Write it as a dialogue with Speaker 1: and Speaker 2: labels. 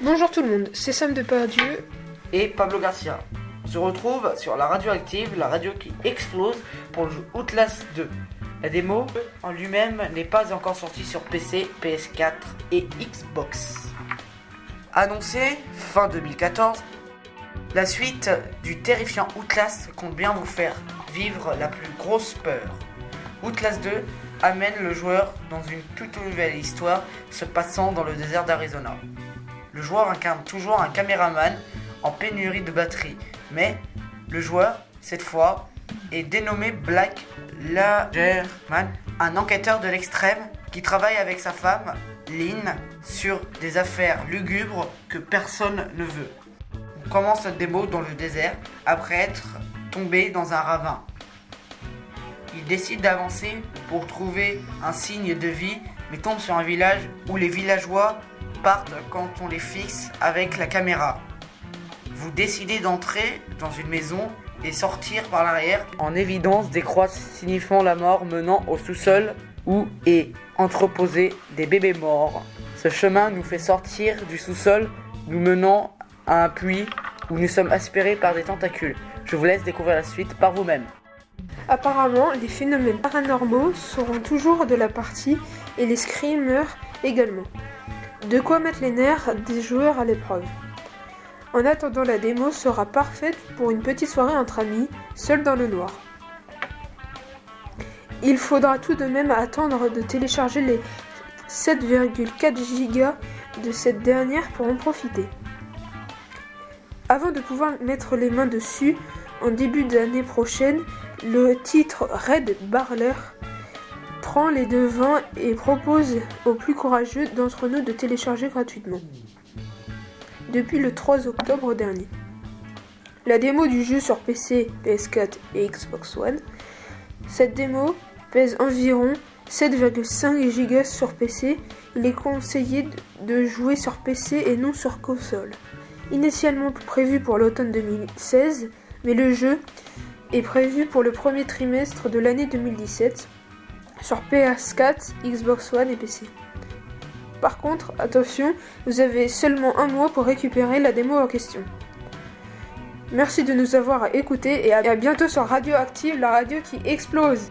Speaker 1: Bonjour tout le monde, c'est Sam de Pardieu.
Speaker 2: et Pablo Garcia. On se retrouve sur la radio active, la radio qui explose pour le jeu Outlast 2. La démo en lui-même n'est pas encore sortie sur PC, PS4 et Xbox. Annoncé fin 2014, la suite du terrifiant Outlast compte bien vous faire vivre la plus grosse peur. Outlast 2 amène le joueur dans une toute nouvelle histoire se passant dans le désert d'Arizona. Le joueur incarne toujours un caméraman en pénurie de batterie, mais le joueur, cette fois, est dénommé Black Lagerman, un enquêteur de l'extrême qui travaille avec sa femme, Lynn, sur des affaires lugubres que personne ne veut. Commence notre démo dans le désert après être tombé dans un ravin. Il décide d'avancer pour trouver un signe de vie, mais tombe sur un village où les villageois partent quand on les fixe avec la caméra. Vous décidez d'entrer dans une maison et sortir par l'arrière en évidence des croix signifiant la mort menant au sous-sol où est entreposé des bébés morts. Ce chemin nous fait sortir du sous-sol, nous menant un puits où nous sommes aspirés par des tentacules. Je vous laisse découvrir la suite par vous-même.
Speaker 1: Apparemment, les phénomènes paranormaux seront toujours de la partie et les screamers également. De quoi mettre les nerfs des joueurs à l'épreuve. En attendant, la démo sera parfaite pour une petite soirée entre amis, seul dans le noir. Il faudra tout de même attendre de télécharger les 7,4 Go de cette dernière pour en profiter. Avant de pouvoir mettre les mains dessus, en début d'année prochaine, le titre Red Barler prend les devants et propose aux plus courageux d'entre nous de télécharger gratuitement. Depuis le 3 octobre dernier. La démo du jeu sur PC, PS4 et Xbox One. Cette démo pèse environ 7,5 Go sur PC. Il est conseillé de jouer sur PC et non sur console. Initialement prévu pour l'automne 2016, mais le jeu est prévu pour le premier trimestre de l'année 2017 sur PS4, Xbox One et PC. Par contre, attention, vous avez seulement un mois pour récupérer la démo en question. Merci de nous avoir écoutés et à bientôt sur Radioactive, la radio qui explose.